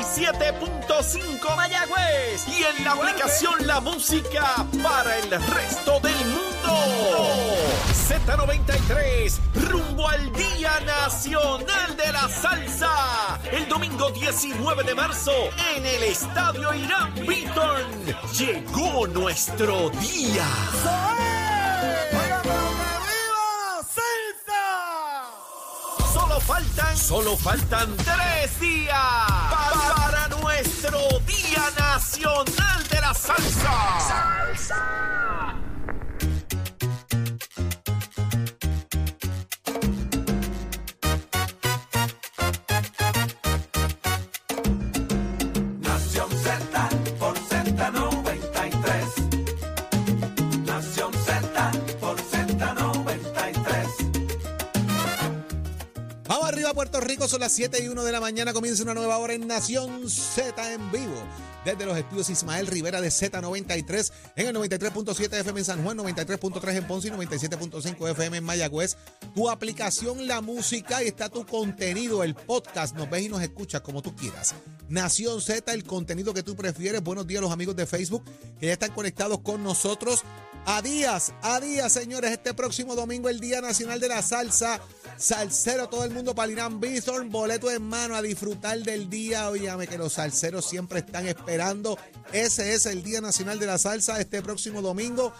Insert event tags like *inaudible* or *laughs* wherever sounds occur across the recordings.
97.5 Mayagüez y en la aplicación La Música para el resto del mundo. Z93, rumbo al Día Nacional de la Salsa. El domingo 19 de marzo en el Estadio Irán Beaton. Llegó nuestro día. Solo faltan, solo faltan tres días nuestro Día Nacional de la Salsa. ¡Salsa! Puerto Rico. Son las 7 y 1 de la mañana. Comienza una nueva hora en Nación Z en vivo. Desde los estudios Ismael Rivera de Z93 en el 93.7 FM en San Juan, 93.3 en Ponce y 97.5 FM en Mayagüez. Tu aplicación La Música y está tu contenido, el podcast. Nos ves y nos escuchas como tú quieras. Nación Z, el contenido que tú prefieres. Buenos días los amigos de Facebook que ya están conectados con nosotros. A días, a días, señores, este próximo domingo, el Día Nacional de la Salsa. Salsero, todo el mundo para Irán boleto en mano a disfrutar del día. Óyame que los salseros siempre están esperando. Ese es el Día Nacional de la Salsa este próximo domingo.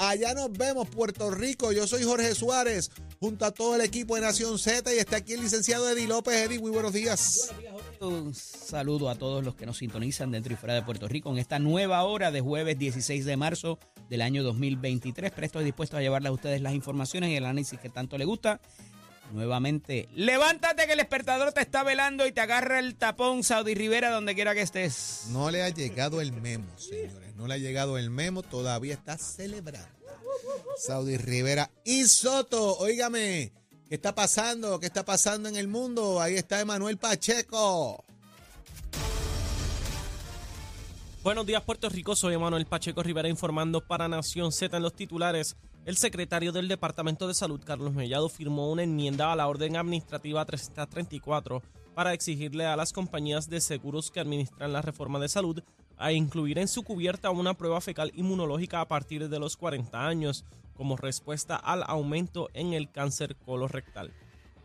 Allá nos vemos, Puerto Rico. Yo soy Jorge Suárez, junto a todo el equipo de Nación Z y está aquí el licenciado Eddie López. Eddie, muy buenos días. Un saludo a todos los que nos sintonizan dentro y fuera de Puerto Rico en esta nueva hora de jueves 16 de marzo del año 2023. Presto y dispuesto a llevarles a ustedes las informaciones y el análisis que tanto les gusta. Nuevamente, levántate que el despertador te está velando y te agarra el tapón Saudi Rivera donde quiera que estés. No le ha llegado el memo, señores. No le ha llegado el memo. Todavía está celebrando. Saudi Rivera y Soto. Óigame, ¿qué está pasando? ¿Qué está pasando en el mundo? Ahí está Emanuel Pacheco. Buenos días, Puerto Rico. Soy Emanuel Pacheco Rivera informando para Nación Z en los titulares. El secretario del Departamento de Salud, Carlos Mellado, firmó una enmienda a la orden administrativa 334 para exigirle a las compañías de seguros que administran la reforma de salud a incluir en su cubierta una prueba fecal inmunológica a partir de los 40 años como respuesta al aumento en el cáncer colorectal.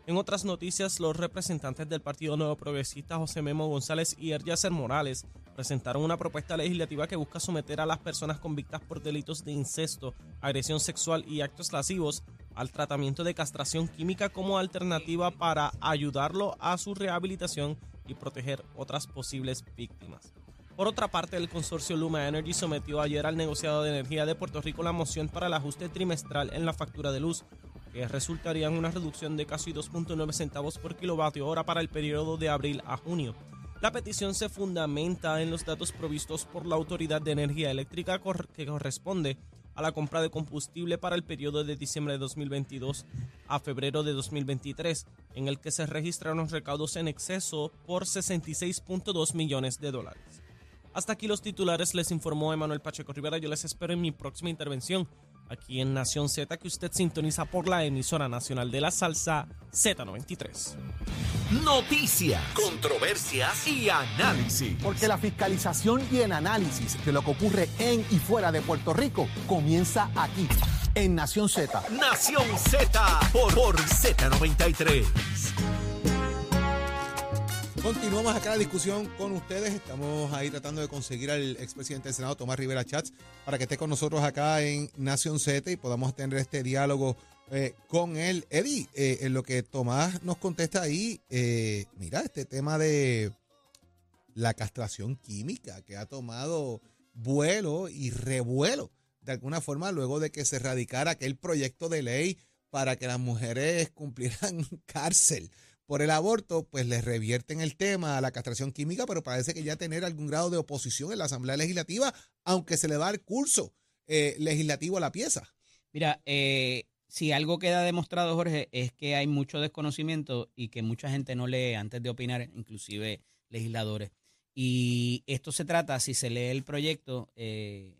En otras noticias, los representantes del Partido Nuevo Progresista José Memo González y Eryacer Morales presentaron una propuesta legislativa que busca someter a las personas convictas por delitos de incesto, agresión sexual y actos lascivos al tratamiento de castración química como alternativa para ayudarlo a su rehabilitación y proteger otras posibles víctimas. Por otra parte, el consorcio Luma Energy sometió ayer al negociado de energía de Puerto Rico la moción para el ajuste trimestral en la factura de luz, que resultaría en una reducción de casi 2.9 centavos por kilovatio hora para el periodo de abril a junio. La petición se fundamenta en los datos provistos por la Autoridad de Energía Eléctrica que corresponde a la compra de combustible para el periodo de diciembre de 2022 a febrero de 2023, en el que se registraron recaudos en exceso por 66.2 millones de dólares. Hasta aquí los titulares, les informó Emanuel Pacheco Rivera. Yo les espero en mi próxima intervención aquí en Nación Z, que usted sintoniza por la emisora nacional de la salsa Z93. Noticias, controversias y análisis. Porque la fiscalización y el análisis de lo que ocurre en y fuera de Puerto Rico comienza aquí, en Nación Z. Nación Z por, por Z93. Continuamos acá la discusión con ustedes. Estamos ahí tratando de conseguir al expresidente del Senado, Tomás Rivera Chats, para que esté con nosotros acá en Nación Z y podamos tener este diálogo eh, con él. Eddie, eh, en lo que Tomás nos contesta ahí, eh, mira, este tema de la castración química que ha tomado vuelo y revuelo de alguna forma luego de que se radicara aquel proyecto de ley para que las mujeres *laughs* cumplieran cárcel por el aborto, pues les revierten el tema a la castración química, pero parece que ya tener algún grado de oposición en la Asamblea Legislativa, aunque se le da el curso eh, legislativo a la pieza. Mira, eh, si algo queda demostrado, Jorge, es que hay mucho desconocimiento y que mucha gente no lee antes de opinar, inclusive legisladores. Y esto se trata, si se lee el proyecto, eh,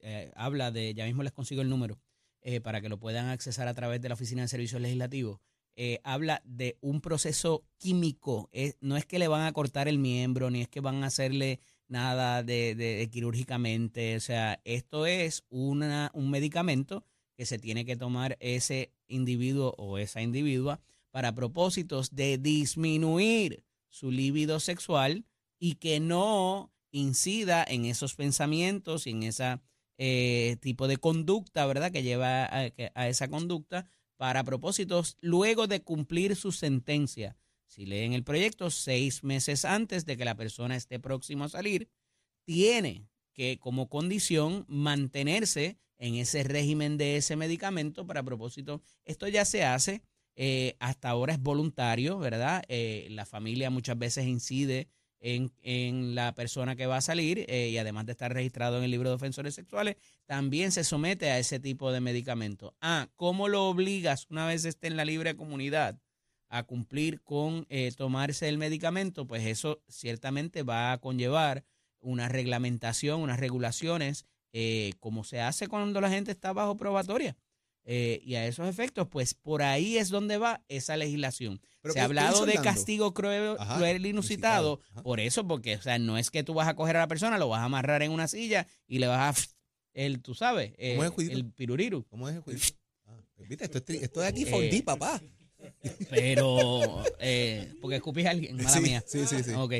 eh, habla de, ya mismo les consigo el número, para que lo puedan accesar a través de la Oficina de Servicios Legislativos. Eh, habla de un proceso químico. No es que le van a cortar el miembro, ni es que van a hacerle nada de, de- de quirúrgicamente. O sea, esto es una, un medicamento que se tiene que tomar ese individuo o esa individua para propósitos de disminuir su libido sexual y que no incida en esos pensamientos y en ese tipo de conducta, ¿verdad? Que lleva a, a esa conducta para propósitos luego de cumplir su sentencia. Si leen el proyecto, seis meses antes de que la persona esté próximo a salir, tiene que como condición mantenerse en ese régimen de ese medicamento para propósito. Esto ya se hace, eh, hasta ahora es voluntario, ¿verdad? Eh, la familia muchas veces incide en, en la persona que va a salir eh, y además de estar registrado en el libro de ofensores sexuales, también se somete a ese tipo de medicamento. Ah, ¿cómo lo obligas una vez esté en la libre comunidad a cumplir con eh, tomarse el medicamento? Pues eso ciertamente va a conllevar una reglamentación, unas regulaciones, eh, como se hace cuando la gente está bajo probatoria. Eh, y a esos efectos, pues por ahí es donde va esa legislación. Pero se ha ¿qué- qué hablado de castigo cruel, Ajá, cruel e inusitado, ajá. por eso, porque, o sea, no es que tú vas a coger a la persona, lo vas a amarrar en una silla y le vas a, el, tú sabes, eh, ¿Cómo es, Juidito? el piruriru. ¿Cómo es el juicio? Ah, ¿Viste? Esto es, esto es aquí Eh, 4D, papá. Pero, eh, porque escupís a alguien, mala sí, mía. Sí, sí, sí. Ok.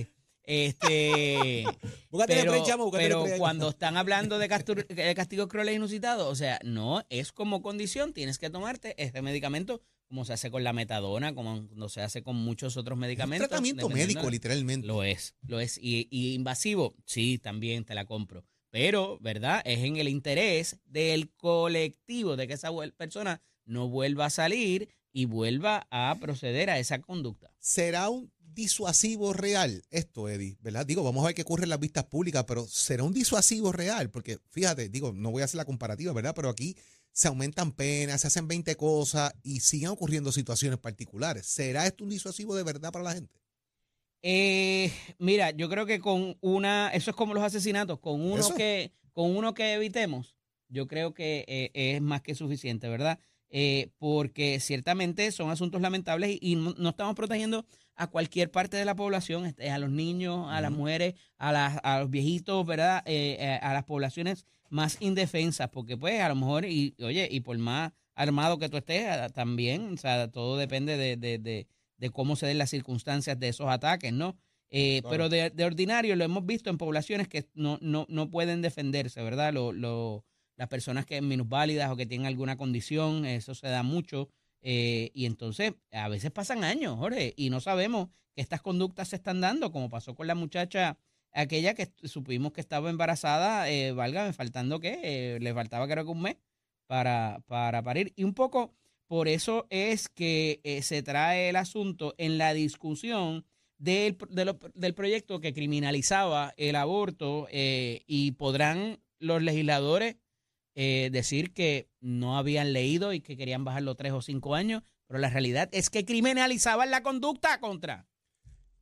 Este, *laughs* Búscate pero, chamo, pero cuando están hablando de, castur- de castigos crueles e inusitados, o sea, no, es como condición, tienes que tomarte este medicamento como se hace con la metadona, como no se hace con muchos otros Es un medicamentos. tratamiento médico, literalmente. Lo es, lo es. Y, y invasivo, sí, también te la compro. Pero, ¿verdad? Es en el interés del colectivo, de que esa persona no vuelva a salir y vuelva a proceder a esa conducta. ¿Será un disuasivo real esto, Eddie? ¿Verdad? Digo, vamos a ver qué ocurre en las vistas públicas, pero ¿será un disuasivo real? Porque fíjate, digo, no voy a hacer la comparativa, ¿verdad? Pero aquí se aumentan penas, se hacen 20 cosas y siguen ocurriendo situaciones particulares. ¿Será esto un disuasivo de verdad para la gente? Eh, mira, yo creo que con una, eso es como los asesinatos, con uno Eso. que, con uno que evitemos, yo creo que eh, es más que suficiente, ¿verdad? Eh, porque ciertamente son asuntos lamentables y, y no, no estamos protegiendo a cualquier parte de la población, este, a los niños, a las mujeres, a, las, a los viejitos, ¿verdad? Eh, eh, a las poblaciones más indefensas, porque pues a lo mejor, y oye, y por más armado que tú estés, ah, también, o sea, todo depende de, de, de, de cómo se den las circunstancias de esos ataques, ¿no? Eh, Claro. Pero de, de ordinario lo hemos visto en poblaciones que no, no, no pueden defenderse, ¿verdad? Lo, lo- las personas que minusválidas o que tienen alguna condición, eso se da mucho. eh, y entonces a veces pasan años, Jorge, y no sabemos que estas conductas se están dando, como pasó con la muchacha aquella que supimos que estaba embarazada, eh, válgame, faltando que eh, le faltaba creo que un mes para, para parir. Y un poco por eso es que eh, se trae el asunto en la discusión del, del proyecto que criminalizaba el aborto eh, y podrán los legisladores eh, decir que no habían leído y que querían bajarlo tres o cinco años, pero la realidad es que criminalizaban la conducta contra.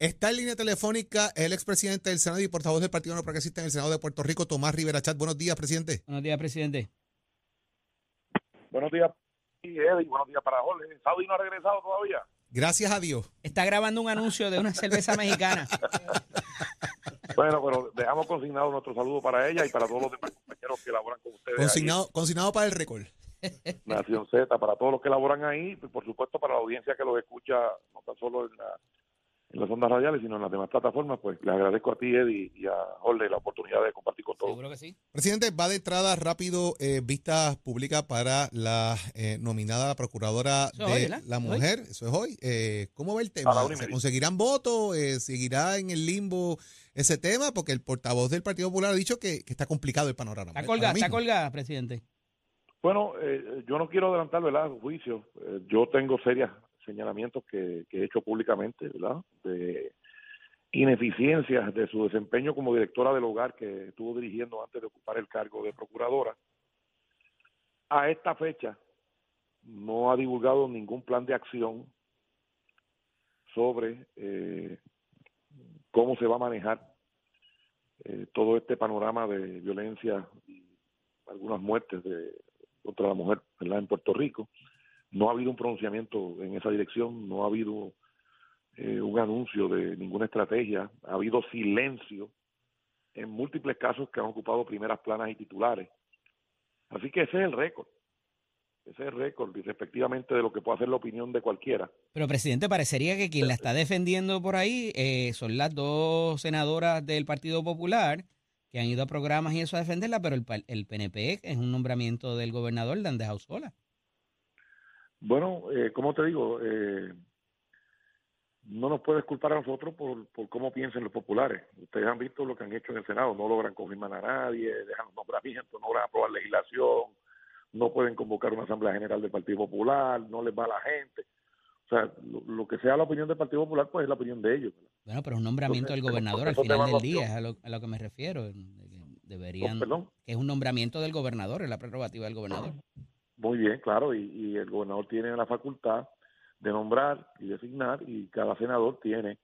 Está en línea telefónica el expresidente del Senado y portavoz del Partido No Progresista en el Senado de Puerto Rico, Tomás Rivera Chat. Buenos días, presidente. Buenos días, presidente. Buenos días, y Eddie. Buenos días para Jorge. Saudi no ha regresado todavía. Gracias a Dios. Está grabando un anuncio de una cerveza mexicana. *laughs* Bueno, pero dejamos consignado nuestro saludo para ella y para todos los demás compañeros que laboran con ustedes. ahí. Consignado, consignado para el récord. Nación Z, para todos los que laboran ahí, y por supuesto para la audiencia que los escucha, no tan solo en, la- en las ondas radiales, sino en las demás plataformas, pues les agradezco a ti, Eddie, y a Jorge la oportunidad de compartir con todos. Seguro que sí. Presidente, va de entrada rápido eh, vistas públicas para la eh, nominada procuradora Eso de la Hoy. mujer. Eso es hoy. Eh, ¿Cómo va el tema? ¿Se conseguirán votos? Eh, ¿Seguirá en el limbo ese tema? Porque el portavoz del Partido Popular ha dicho que, que está complicado el panorama. Está ahora colgada, está colgada, presidente. Bueno, eh, yo no quiero adelantar, ¿verdad? Juicio. Eh, yo tengo serios señalamientos que, que he hecho públicamente, ¿verdad? De ineficiencias de su desempeño como directora del hogar que estuvo dirigiendo antes de ocupar el cargo de procuradora. A esta fecha no ha divulgado ningún plan de acción sobre eh, cómo se va a manejar eh, todo este panorama de violencia y algunas muertes de contra la mujer en Puerto Rico. no ha habido un pronunciamiento en esa dirección, no ha habido eh, un anuncio de ninguna estrategia, ha habido silencio en múltiples casos que han ocupado primeras planas y titulares. Así que ese es el récord. Ese es el récord, y respectivamente de lo que puede hacer la opinión de cualquiera. Pero, presidente, parecería que quien la está defendiendo por ahí eh, son las dos senadoras del Partido Popular que han ido a programas y eso a defenderla, pero el, el PNP es un nombramiento del gobernador, la han dejado sola. Bueno, eh, como te digo, eh, no nos puedes culpar a nosotros por, por cómo piensan los populares. Ustedes han visto lo que han hecho en el Senado, no logran confirmar a nadie, dejan nombramientos, no logran aprobar legislación, no pueden convocar una Asamblea General del Partido Popular, no les va a la gente. O sea, lo, lo que sea la opinión del Partido Popular, pues es la opinión de ellos. Bueno, pero es un nombramiento Entonces, del gobernador al final del día, es a lo, a lo que me refiero. Deberían, Oh, que es un nombramiento del gobernador, es la prerrogativa del gobernador. Muy bien, claro, y, y el gobernador tiene la facultad de nombrar y designar, y cada senador tiene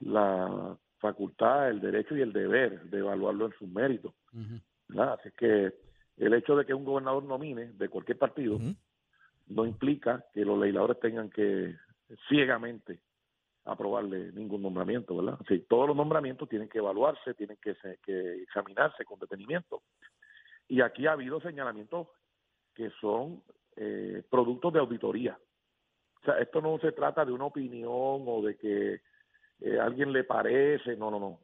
la facultad, el derecho y el deber de evaluarlo en sus méritos. Ujú. ¿verdad? Así que el hecho de que un gobernador nomine de cualquier partido no implica que los legisladores tengan que ciegamente aprobarle ningún nombramiento, ¿verdad? Así, todos los nombramientos tienen que evaluarse, tienen que, que examinarse con detenimiento. Y aquí ha habido señalamientos que son eh, productos de auditoría. O sea, esto no se trata de una opinión o de que eh, a alguien le parece, no, no, no.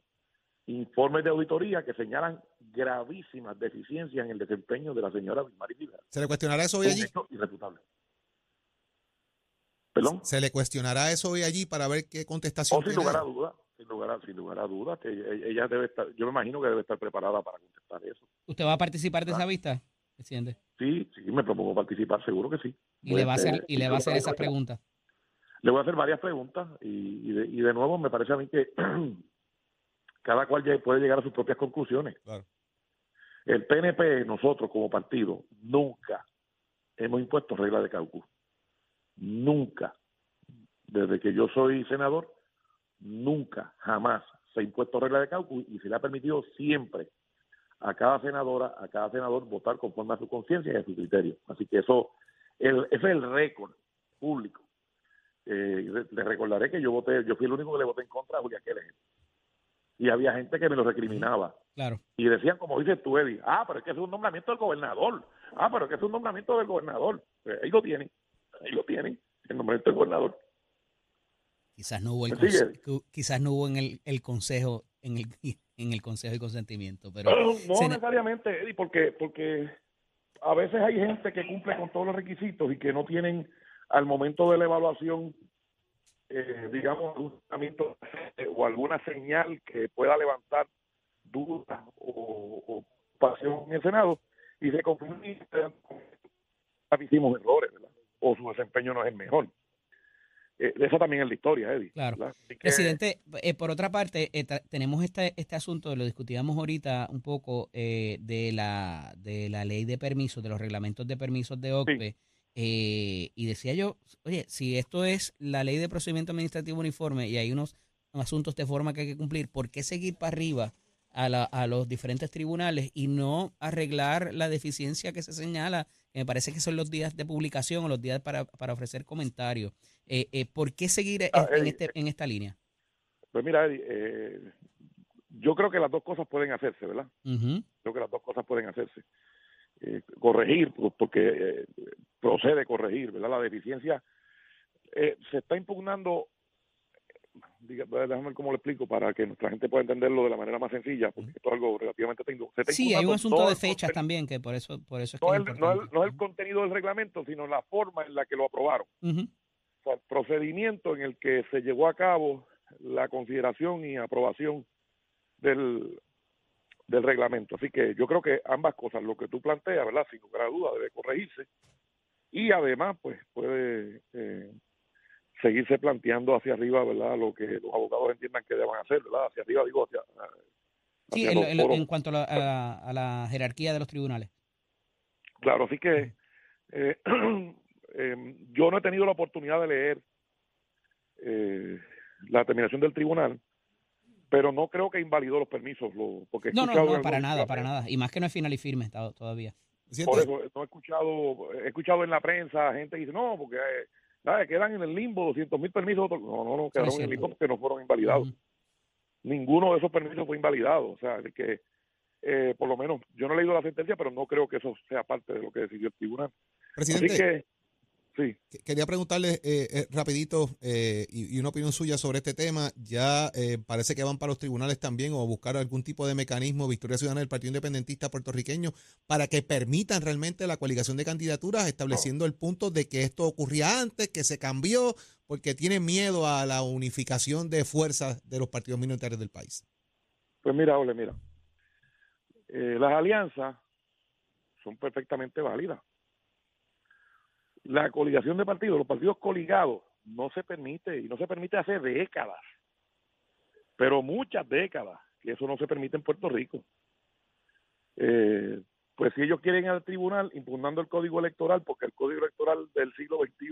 Informes de auditoría que señalan gravísimas deficiencias en el desempeño de la señora Vilmar Rivera. ¿Se le cuestionará eso hoy allí? irrefutable. ¿Perdón? ¿Se le cuestionará eso hoy allí para ver qué contestación Oh, sin tiene? lugar a dudas, sin lugar a, sin lugar a dudas, que ella, ella debe estar, yo me imagino que debe estar preparada para contestar eso. ¿Usted va a participar de esa vista, presidente? Sí, sí, me propongo participar, seguro que sí. Y le va a hacer, y le va a hacer esas preguntas. Le voy a hacer varias preguntas y, y, de, y de nuevo me parece a mí que *clears throat* cada cual ya puede llegar a sus propias conclusiones. Claro. El PNP, nosotros como partido, nunca hemos impuesto reglas de caucus. Nunca. Desde que yo soy senador, nunca, jamás se ha impuesto regla de caucus y se le ha permitido siempre a cada senadora, a cada senador votar conforme a su conciencia y a su criterio. Así que eso, el, ese es el récord público. Eh, le- recordaré que yo voté, yo fui el único que le voté en contra a Julia Keller. Y había gente que me lo recriminaba. Claro. Y decían, como dices tú, Eddie, ah, pero es que es un nombramiento del gobernador. Ah, pero es que es un nombramiento del gobernador. Pues ahí lo tienen, ahí lo tienen, el nombramiento del gobernador. Quizás no hubo quizás no hubo en el, el consejo en el *laughs* en el consejo de consentimiento, pero *clears throat* no necesariamente, Eddie, porque, porque a veces hay gente que cumple con todos los requisitos y que no tienen al momento de la evaluación, eh, digamos, un eh, o alguna señal que pueda levantar dudas o, o pasión en el Senado y se confunden hicimos errores, ¿verdad? O su desempeño no es el mejor. Eh, eso también es la historia, Eddie. Claro. Presidente, eh, por otra parte, eh, tenemos este, este asunto, lo discutíamos ahorita un poco, eh, de, la, de la ley de permisos, de los reglamentos de permisos de OCPE, y decía yo, oye, si esto es la ley de procedimiento administrativo uniforme y hay unos asuntos de forma que hay que cumplir, ¿por qué seguir para arriba a, la- a los diferentes tribunales y no arreglar la deficiencia que se señala? que Me parece que son los días de publicación o los días para, para ofrecer comentarios. Eh, eh, ¿Por qué seguir en- Ah, en, este, en esta línea? Pues mira, eh, yo creo que las dos cosas pueden hacerse, ¿verdad? Ujú. Creo que las dos cosas pueden hacerse. Eh, corregir, pues, porque eh, procede corregir, ¿verdad? La deficiencia eh, se está impugnando, déjame ver cómo lo explico para que nuestra gente pueda entenderlo de la manera más sencilla, porque esto es algo relativamente técnico. Se Sí, hay un asunto de fechas también, que por eso, por eso es que No es no, el, no el contenido del reglamento, sino la forma en la que lo aprobaron. Ujú. O sea, el procedimiento en el que se llevó a cabo la consideración y aprobación del, del reglamento. Así que yo creo que ambas cosas, lo que tú planteas, ¿verdad? Sin lugar a duda, debe corregirse. Y además, pues puede eh, seguirse planteando hacia arriba, ¿verdad? Lo que los abogados entiendan que deban hacer, ¿verdad? Hacia arriba, digo, hacia. Sí, hacia en, en- en cuanto a la, a la- a la jerarquía de los tribunales. Claro, así que eh, eh, *clears throat* yo no he tenido la oportunidad de leer eh, la terminación del tribunal, pero no creo que invalidó los permisos, lo, porque No, no, escuchado no, para nada, para nada. Y más que no es final y firme todavía. Por eso no he escuchado, he escuchado en la prensa gente que dice, no, porque eh, nada, quedan en el limbo 200 mil permisos. otros- No, no, no, quedaron en el limbo porque no fueron invalidados. Ninguno de esos permisos fue invalidado. O sea, de que eh, por lo menos yo no he leído la sentencia, pero no creo que eso sea parte de lo que decidió el tribunal. presidente, Así que, sí. quería preguntarle eh, eh, rapidito eh, y, y una opinión suya sobre este tema. Ya eh, parece que van para los tribunales también o buscar algún tipo de mecanismo, Victoria Ciudadana del Partido Independentista puertorriqueño, para que permitan realmente la coaligación de candidaturas, estableciendo el punto de que esto ocurría antes, que se cambió, porque tienen miedo a la unificación de fuerzas de los partidos minoritarios del país. Pues mira, Ole, mira. Las alianzas son perfectamente válidas. La coligación de partidos, los partidos coligados, no se permite y no se permite hace décadas, pero muchas décadas, que eso no se permite en Puerto Rico. Eh, pues si ellos quieren ir al tribunal impugnando el código electoral, porque el código electoral del siglo XXI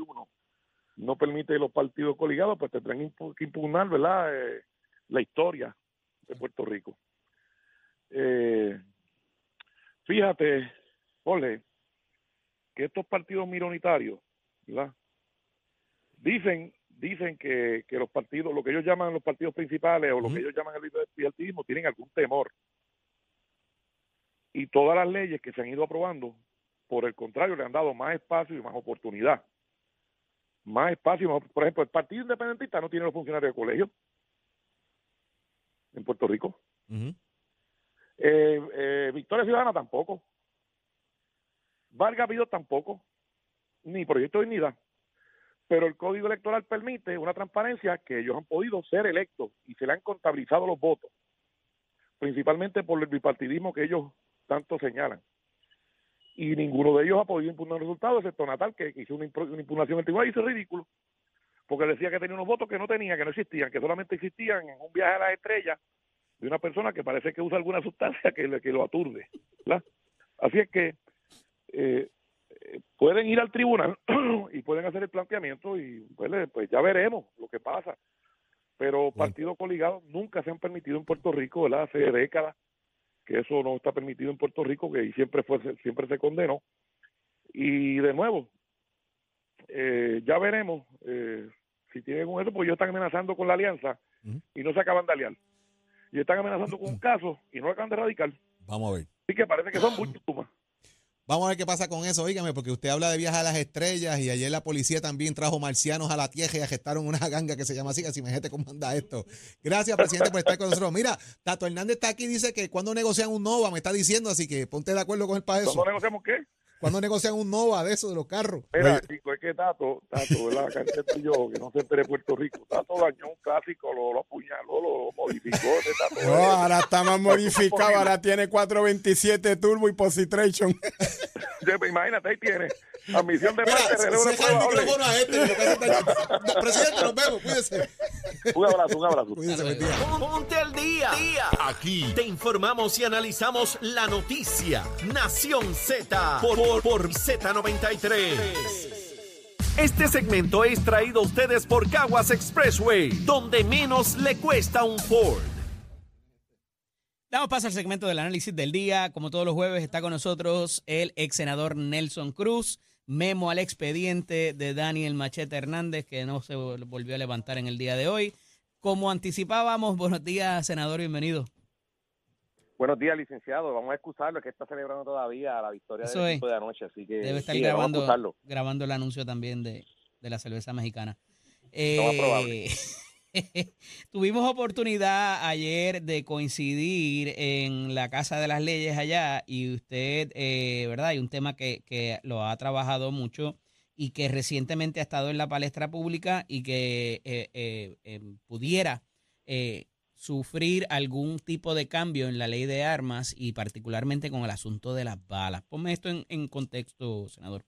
no permite los partidos coligados, pues tendrán que impugnar, ¿verdad? Eh, la historia de Puerto Rico. Eh, fíjate, Ole, que estos partidos minoritarios, ¿verdad? Dicen, dicen que, que los partidos, lo que ellos llaman los partidos principales o lo que ellos llaman el bipartidismo, tienen algún temor. Y todas las leyes que se han ido aprobando, por el contrario, le han dado más espacio y más oportunidad. Más espacio, más- por ejemplo, el Partido Independentista no tiene los funcionarios de colegio en Puerto Rico. Eh, eh, Victoria Ciudadana tampoco. Vargas Vidal tampoco. Ni Proyecto de Dignidad. Pero el Código Electoral permite una transparencia que ellos han podido ser electos y se le han contabilizado los votos. Principalmente por el bipartidismo que ellos tanto señalan. Y ninguno de ellos ha podido impugnar resultados, excepto Natal, que hizo una, impugnación tribunal y hizo ridículo. Porque decía que tenía unos votos que no tenía, que no existían, que solamente existían en un viaje a las estrellas de una persona que parece que usa alguna sustancia que, lo aturde. Así es que eh, eh, pueden ir al tribunal *clears throat* y pueden hacer el planteamiento y pues, pues ya veremos lo que pasa. Pero partidos coligados nunca se han permitido en Puerto Rico, ¿verdad? Hace décadas que eso no está permitido en Puerto Rico, que siempre fue siempre se condenó. Y de nuevo, eh, ya veremos eh, si tienen un eso, porque ellos están amenazando con la alianza y no se acaban de aliar. Y están amenazando con un *clears throat* caso y no lo acaban de radical. Vamos a ver. Así que parece que son muchos Vamos a ver qué pasa con eso, oígame, porque usted habla de viajes a las estrellas y ayer la policía también trajo marcianos a la tierra y arrestaron una *laughs* ganga que se llama así, así me gente cómo anda esto. Gracias, presidente, por estar con nosotros. Mira, Tato Hernández está aquí dice que cuando negocian un NOVA, me está diciendo, así que ponte de acuerdo con él para eso. ¿Cómo negociamos qué? Cuando negocian un NOVA de eso, de los carros. Mira, chico, es que Tato, Tato, ¿verdad? Acá entre yo, que no se entere Puerto Rico. Tato dañó un clásico, lo, lo apuñaló, lo modificó. Tato, No, ahora está más modificado, ahora tiene 427 turbo y positration. *laughs* Imagínate, ahí tiene. Admisión de Mira, parte, relevo de cierra el micrófono a este. *laughs* presidente, nos vemos, cuídese. Un abrazo, un abrazo. Cuídese, buen día. Ponte al día. Aquí te informamos y analizamos la noticia. Nación Z por, por, por Z93. Este segmento es traído a ustedes por Caguas Expressway, donde menos le cuesta un Ford. Damos paso al segmento del análisis del día. Como todos los jueves está con nosotros el ex senador Nelson Cruz. Memo al expediente de Daniel Machete Hernández, que no se vol- volvió a levantar en el día de hoy. Como anticipábamos, buenos días, senador, bienvenido. Buenos días, licenciado. Vamos a excusarlo, que está celebrando todavía la victoria Eso del equipo de anoche, así que Debe estar sí, grabando, el anuncio también de, de la cerveza mexicana. más Eh, probable. *laughs* *laughs* tuvimos oportunidad ayer de coincidir en la Casa de las Leyes allá y usted, eh, ¿verdad? Hay un tema que, que lo ha trabajado mucho y que recientemente ha estado en la palestra pública y que eh, eh, eh, pudiera eh, sufrir algún tipo de cambio en la ley de armas y particularmente con el asunto de las balas. Ponme esto en contexto, senador.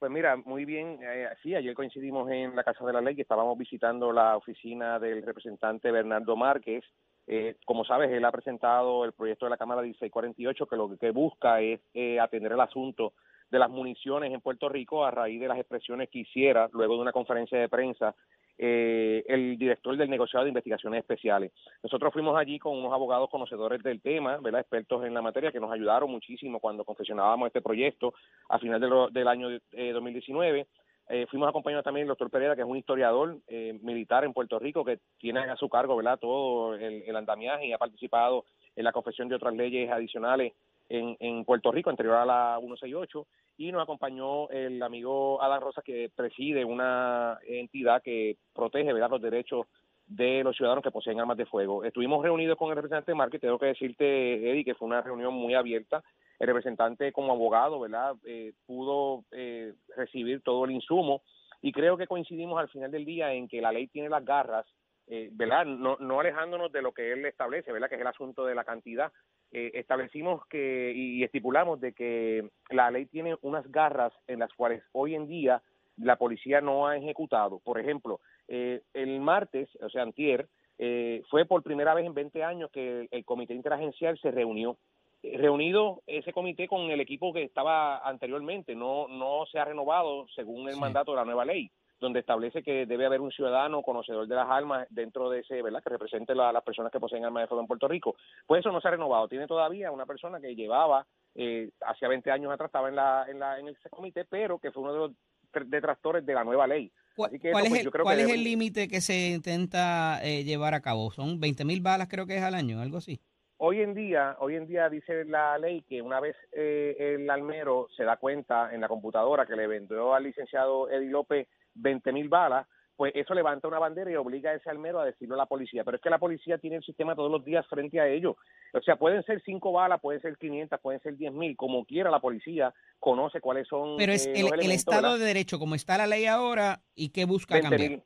Pues mira, muy bien. eh, sí, ayer coincidimos en la Casa de la Ley que estábamos visitando la oficina del representante Bernardo Márquez. Eh, como sabes, él ha presentado el proyecto de la Cámara 1648 que lo que busca es eh, atender el asunto de las municiones en Puerto Rico a raíz de las expresiones que hiciera luego de una conferencia de prensa eh, el director del negociado de investigaciones especiales. Nosotros fuimos allí con unos abogados conocedores del tema, ¿verdad? expertos en la materia, que nos ayudaron muchísimo cuando confeccionábamos este proyecto a final del año eh, 2019. Eh, fuimos acompañados también del doctor Pereira, que es un historiador eh, militar en Puerto Rico, que tiene a su cargo ¿verdad? todo el, el andamiaje y ha participado en la confección de otras leyes adicionales en, en Puerto Rico, anterior a la 168, y nos acompañó el amigo Adán Rosa, que preside una entidad que protege ¿verdad? los derechos de los ciudadanos que poseen armas de fuego. Estuvimos reunidos con el representante de Marque, tengo que decirte, Eddie, que fue una reunión muy abierta. El representante como abogado, ¿verdad?, eh, pudo eh, recibir todo el insumo y creo que coincidimos al final del día en que la ley tiene las garras, eh, ¿verdad?, no, no alejándonos de lo que él establece, ¿verdad?, que es el asunto de la cantidad. Eh, establecimos que y estipulamos de que la ley tiene unas garras en las cuales hoy en día la policía no ha ejecutado. Por ejemplo, eh, el martes, o sea, antier, eh, fue por primera vez en 20 años que el, el comité interagencial se reunió. Eh, Reunido ese comité con el equipo que estaba anteriormente, no, no se ha renovado según el Sí. mandato de la nueva ley, donde establece que debe haber un ciudadano conocedor de las armas dentro de ese, ¿verdad?, que represente la- a las personas que poseen armas de fuego en Puerto Rico. Pues eso no se ha renovado. Tiene todavía una persona que llevaba, eh, hacia 20 años atrás, estaba en, la, en, la, en ese comité, pero que fue uno de los tr- detractores de la nueva ley. ¿Cuál, Así que cuál eso, es pues, el, yo creo cuál es debe- el límite que se intenta eh, llevar a cabo? ¿Son 20 mil balas creo que es al año, algo así? Hoy en día, hoy en día dice la ley que una vez eh, el almero se da cuenta en la computadora que le vendió al licenciado Eddie López 20 mil balas, pues eso levanta una bandera y obliga a ese almero a decirlo a la policía. Pero es que la policía tiene el sistema todos los días frente a ellos. O sea, pueden ser cinco balas, pueden ser 500, pueden ser 10 mil, como quiera la policía conoce cuáles son Pero es eh, el, los el elementos, Estado ¿verdad? de Derecho, como está la ley ahora, ¿y qué busca 20 cambiar? mil.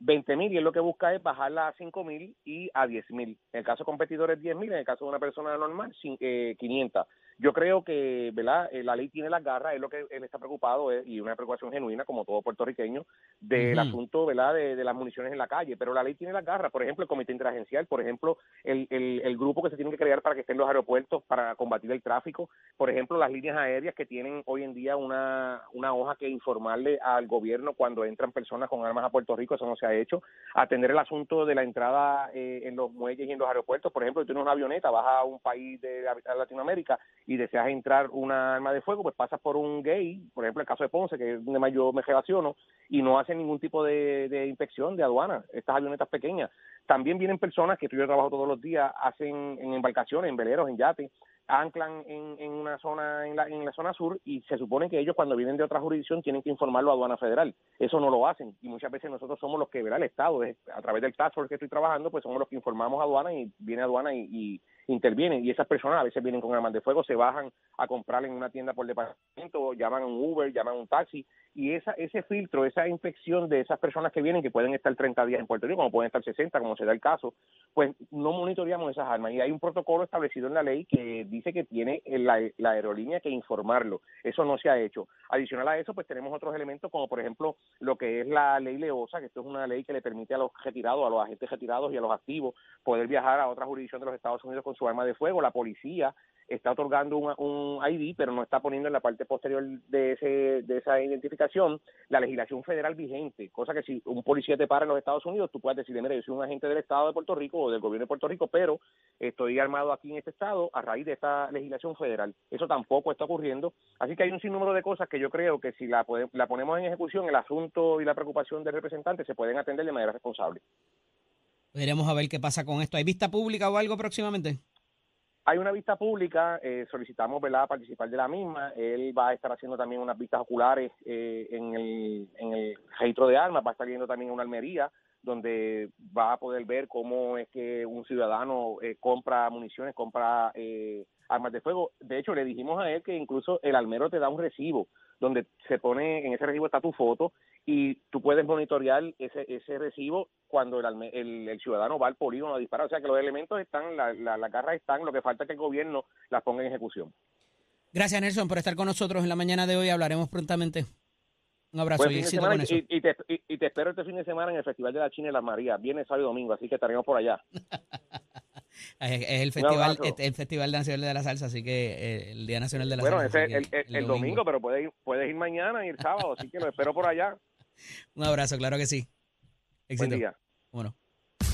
20 mil y él lo que busca es bajarla a 5 mil y a 10 mil. En el caso de competidores 10 mil, en el caso de una persona normal cin- eh, 500. Yo creo que ¿verdad? Eh, la ley tiene las garras, es lo que él está preocupado eh, y una preocupación genuina, como todo puertorriqueño, del asunto ¿verdad? De, de las municiones en la calle. Pero la ley tiene las garras, por ejemplo, el comité interagencial, por ejemplo, el, el, el grupo que se tiene que crear para que estén los aeropuertos para combatir el tráfico, por ejemplo, las líneas aéreas que tienen hoy en día una, una hoja que informarle al gobierno cuando entran personas con armas a Puerto Rico, eso no se ha hecho. Atender el asunto de la entrada eh, en los muelles y en los aeropuertos, por ejemplo, si tienes una avioneta, vas a un país de la- Latinoamérica y deseas entrar una arma de fuego, pues pasas por un gay, por ejemplo, el caso de Ponce, que es donde yo me relaciono, y no hacen ningún tipo de, de inspección de aduana, estas avionetas pequeñas. También vienen personas que yo trabajo todos los días, hacen en embarcaciones, en veleros, en yates, anclan en, en una zona, en la, en la zona sur, y se supone que ellos cuando vienen de otra jurisdicción tienen que informarlo a aduana federal. Eso no lo hacen, y muchas veces nosotros somos los que, verá, el Estado, es- a través del task force que estoy trabajando, pues somos los que informamos a aduana y viene aduana y, y intervienen. Y esas personas a veces vienen con armas de fuego, se bajan a comprar en una tienda por departamento, llaman a un Uber, llaman a un taxi, y esa ese filtro, esa inspección de esas personas que vienen, que pueden estar 30 días en Puerto Rico, como pueden estar 60, como se da el caso, pues no monitoreamos esas armas. Y hay un protocolo establecido en la ley que dice que tiene la, la aerolínea que informarlo. Eso no se ha hecho. Adicional a eso, pues tenemos otros elementos, como por ejemplo lo que es la ley Leosa, que esto es una ley que le permite a los retirados, a los agentes retirados y a los activos poder viajar a otra jurisdicción de los Estados Unidos con su arma de fuego. La policía está otorgando un, un ID, pero no está poniendo en la parte posterior de, ese, de esa identificación la legislación federal vigente, cosa que si un policía te para en los Estados Unidos, tú puedes decirle, mira, yo soy un agente del Estado de Puerto Rico o del gobierno de Puerto Rico, pero estoy armado aquí en este Estado a raíz de esta legislación federal. Eso tampoco está ocurriendo. Así que hay un sinnúmero de cosas que yo creo que si la, la ponemos en ejecución, el asunto y la preocupación del representante se pueden atender de manera responsable. Veremos a ver qué pasa con esto. ¿Hay vista pública o algo próximamente? Hay una vista pública, eh, solicitamos ¿verdad? participar de la misma. Él va a estar haciendo también unas vistas oculares eh, en, el, en el registro de armas, va a estar yendo también una almería, donde va a poder ver cómo es que un ciudadano eh, compra municiones, compra eh, armas de fuego. De hecho, le dijimos a él que incluso el almero te da un recibo, donde se pone, en ese recibo está tu foto y tú puedes monitorear ese, ese recibo cuando el, el, el ciudadano va al polígono a disparar. O sea que los elementos están, la- la- las garras están, lo que falta es que el gobierno las ponga en ejecución. Gracias, Nelson, por estar con nosotros en la mañana de hoy. Hablaremos prontamente. Un abrazo Buen y fin de éxito semana con eso. y, y te, y- y te espero este fin de semana en el Festival de la China y las Marías, viernes, sábado y domingo, así que estaremos por allá. *laughs* Es, es el festival, abrazo. es el Festival Nacional de la Salsa, así que eh, el Día Nacional de la Bueno, Salsa. ese así es el, el- el domingo, pero puedes ir, puedes ir mañana y el sábado, así que lo espero por allá. *laughs* Un abrazo, claro que sí. Éxito. Buen día. Bueno.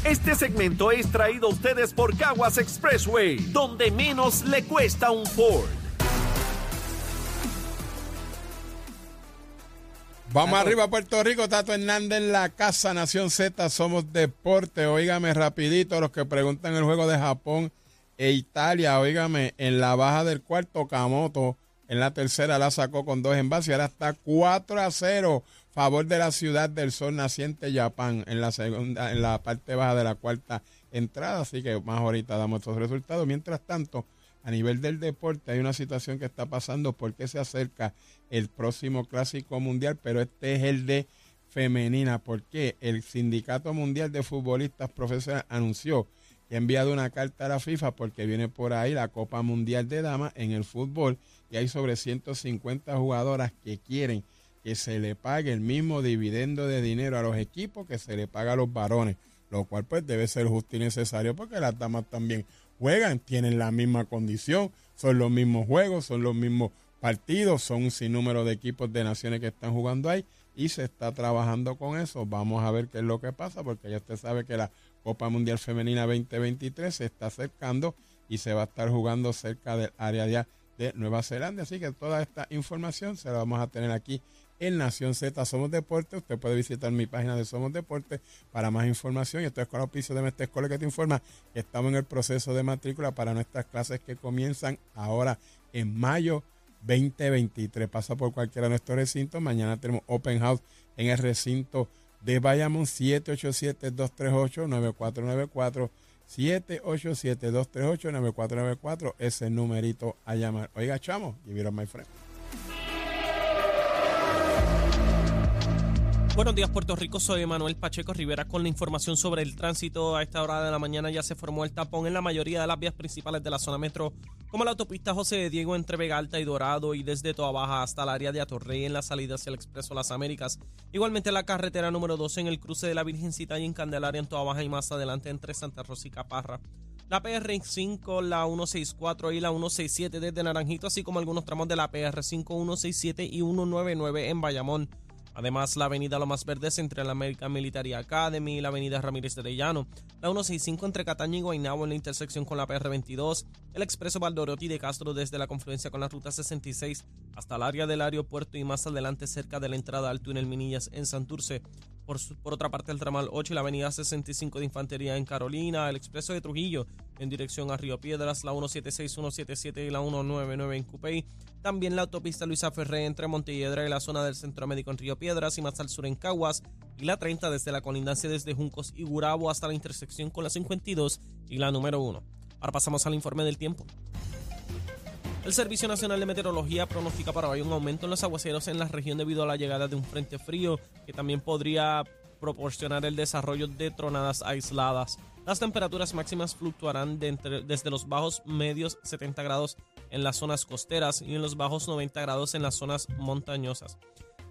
Este segmento es traído a ustedes por Caguas Expressway, donde menos le cuesta un Ford. Vamos arriba a Puerto Rico, Tato Hernández en la casa, Nación Z, somos deporte. Óigame rapidito, los que preguntan el juego de Japón e Italia, óigame, en la baja del cuarto, Kamoto en la tercera la sacó con dos envases y ahora está 4 a 0 favor de la ciudad del sol naciente Japón en la segunda, en la parte baja de la cuarta entrada, así que más ahorita damos estos resultados. Mientras tanto, a nivel del deporte hay una situación que está pasando porque se acerca el próximo clásico mundial, pero este es el de femenina, porque el Sindicato Mundial de Futbolistas Profesionales anunció que ha enviado una carta a la FIFA porque viene por ahí la Copa Mundial de Damas en el fútbol y hay sobre 150 jugadoras que quieren que se le pague el mismo dividendo de dinero a los equipos que se le paga a los varones, lo cual pues debe ser justo y necesario porque las damas también juegan, tienen la misma condición, son los mismos juegos, son los mismos partidos, son un sinnúmero de equipos de naciones que están jugando ahí y se está trabajando con eso. Vamos a ver qué es lo que pasa porque ya usted sabe que la Copa Mundial Femenina 2023 se está acercando y se va a estar jugando cerca del área de, de Nueva Zelanda. Así que toda esta información se la vamos a tener aquí en Nación Z Somos Deporte. Usted puede visitar mi página de Somos Deporte para más información. Y esto es con auspicio de Mestre Escuela que te informa que estamos en el proceso de matrícula para nuestras clases que comienzan ahora en mayo 2023. Pasa por cualquiera de nuestros recintos. Mañana tenemos Open House en el recinto de Bayamón 787-238-9494. 787-238-9494. Ese numerito a llamar. Oiga, chamo, it up, my friend. Buenos días, Puerto Rico. Soy Manuel Pacheco Rivera con la información sobre el tránsito. A esta hora de la mañana ya se formó el tapón en la mayoría de las vías principales de la zona metro, como la autopista José de Diego entre Vega Alta y Dorado y desde Toa Baja hasta el área de Atorrey en la salida hacia el Expreso Las Américas. Igualmente la carretera número 12 en el cruce de la Virgencita y en Candelaria en Toa Baja y más adelante entre Santa Rosa y Caparra. La PR5, la 164 y la 167 desde Naranjito, así como algunos tramos de la PR5, 167 y 199 en Bayamón. Además, la avenida Lomas Verdes entre la American Military Academy y la avenida Ramírez de Arellano, la 165 entre Cataño y Guaynabo en la intersección con la PR22, el expreso Valdoriotti de Castro desde la confluencia con la ruta 66 hasta el área del aeropuerto y más adelante cerca de la entrada al túnel Minillas en Santurce. Por, su- por otra parte, el ramal 8 y la avenida 65 de Infantería en Carolina, el expreso de Trujillo en dirección a Río Piedras, la 176, 177 y la 199 en Cupey. También la autopista Luisa Ferré entre Montelledra y la zona del Centro Médico en Río Piedras y más al sur en Caguas. Y la 30 desde la colindancia desde Juncos y Gurabo hasta la intersección con la 52 y la número 1. Ahora pasamos al informe del tiempo. El Servicio Nacional de Meteorología pronostica para hoy un aumento en los aguaceros en la región debido a la llegada de un frente frío que también podría proporcionar el desarrollo de tronadas aisladas. Las temperaturas máximas fluctuarán desde los bajos medios 70 grados en las zonas costeras y en los bajos 90 grados en las zonas montañosas.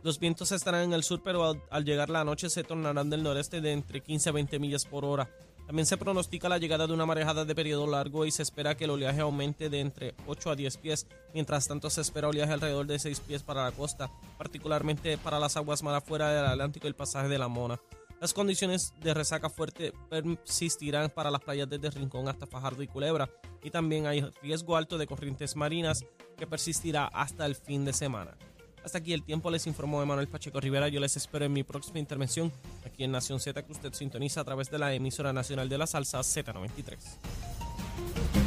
Los vientos estarán en el sur, pero al, llegar la noche se tornarán del noreste de entre 15 a 20 millas por hora. También se pronostica la llegada de una marejada de periodo largo y se espera que el oleaje aumente de entre 8 a 10 pies. Mientras tanto, se espera oleaje alrededor de 6 pies para la costa, particularmente para las aguas mar afuera del Atlántico y el pasaje de la Mona. Las condiciones de resaca fuerte persistirán para las playas desde Rincón hasta Fajardo y Culebra, y también hay riesgo alto de corrientes marinas que persistirá hasta el fin de semana. Hasta aquí el tiempo, les informó Emanuel Pacheco Rivera. Yo les espero en mi próxima intervención aquí en Nación Z, que usted sintoniza a través de la emisora nacional de la salsa Z93.